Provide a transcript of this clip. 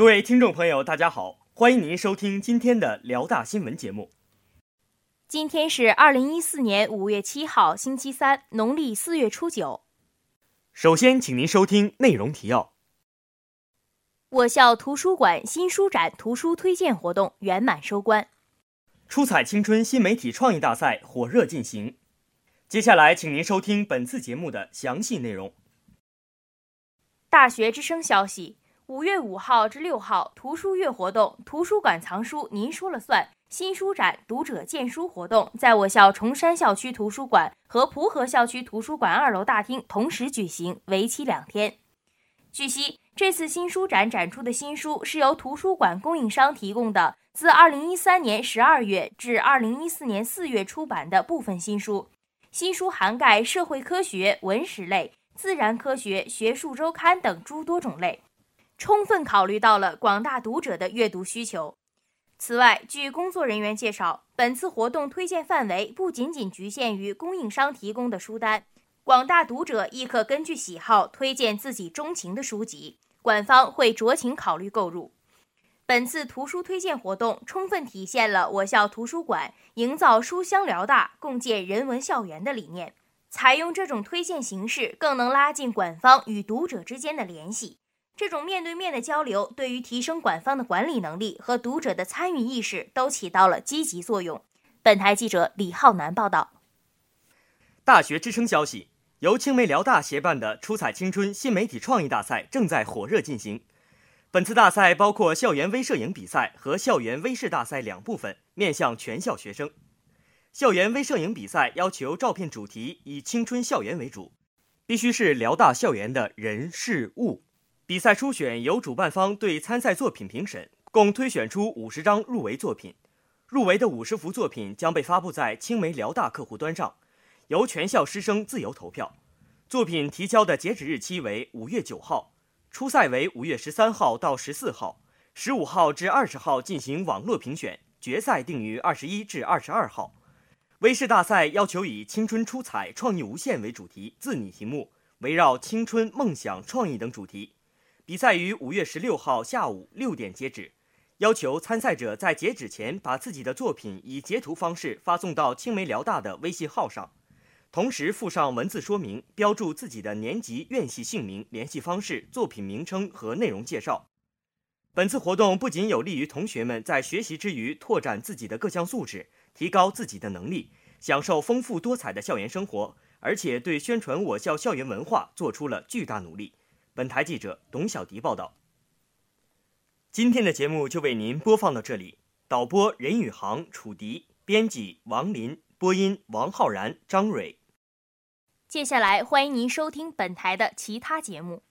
各位听众朋友，大家好，欢迎您收听今天的辽大新闻节目。今天是二零一四年五月七号，星期三，农历四月初九。首先，请您收听内容提要。我校图书馆新书展图书推荐活动圆满收官。出彩青春新媒体创意大赛火热进行。接下来，请您收听本次节目的详细内容。大学之声消息：五月五号至六号，图书月活动，图书馆藏书您说了算。新书展、读者荐书活动在我校崇山校区图书馆和蒲河校区图书馆二楼大厅同时举行，为期两天。据悉，这次新书展展出的新书是由图书馆供应商提供的，自二零一三年十二月至二零一四年四月出版的部分新书。新书涵盖社会科学、文史类、自然科学、学术周刊等诸多种类，充分考虑到了广大读者的阅读需求。此外，据工作人员介绍，本次活动推荐范围不仅仅局限于供应商提供的书单，广大读者亦可根据喜好推荐自己钟情的书籍，馆方会酌情考虑购入。本次图书推荐活动充分体现了我校图书馆营造书香辽大、共建人文校园的理念。采用这种推荐形式，更能拉近馆方与读者之间的联系。这种面对面的交流，对于提升馆方的管理能力和读者的参与意识，都起到了积极作用。本台记者李浩南报道。大学之声消息：由青梅辽大协办的“出彩青春新媒体创意大赛”正在火热进行。本次大赛包括校园微摄影比赛和校园微视大赛两部分，面向全校学生。校园微摄影比赛要求照片主题以青春校园为主，必须是辽大校园的人事物。比赛初选由主办方对参赛作品评审，共推选出五十张入围作品。入围的五十幅作品将被发布在青梅辽大客户端上，由全校师生自由投票。作品提交的截止日期为五月九号，初赛为五月十三号到十四号，十五号至二十号进行网络评选，决赛定于二十一至二十二号。微视大赛要求以“青春出彩，创意无限”为主题，自拟题目，围绕青春、梦想、创意等主题。比赛于五月十六号下午六点截止，要求参赛者在截止前把自己的作品以截图方式发送到青梅辽大的微信号上，同时附上文字说明，标注自己的年级、院系姓名、联系方式、作品名称和内容介绍。本次活动不仅有利于同学们在学习之余拓展自己的各项素质，提高自己的能力，享受丰富多彩的校园生活，而且对宣传我校校园文化做出了巨大努力。本台记者董小迪报道。今天的节目就为您播放到这里。导播任宇航、楚迪，编辑王林，播音王浩然、张蕊。接下来欢迎您收听本台的其他节目。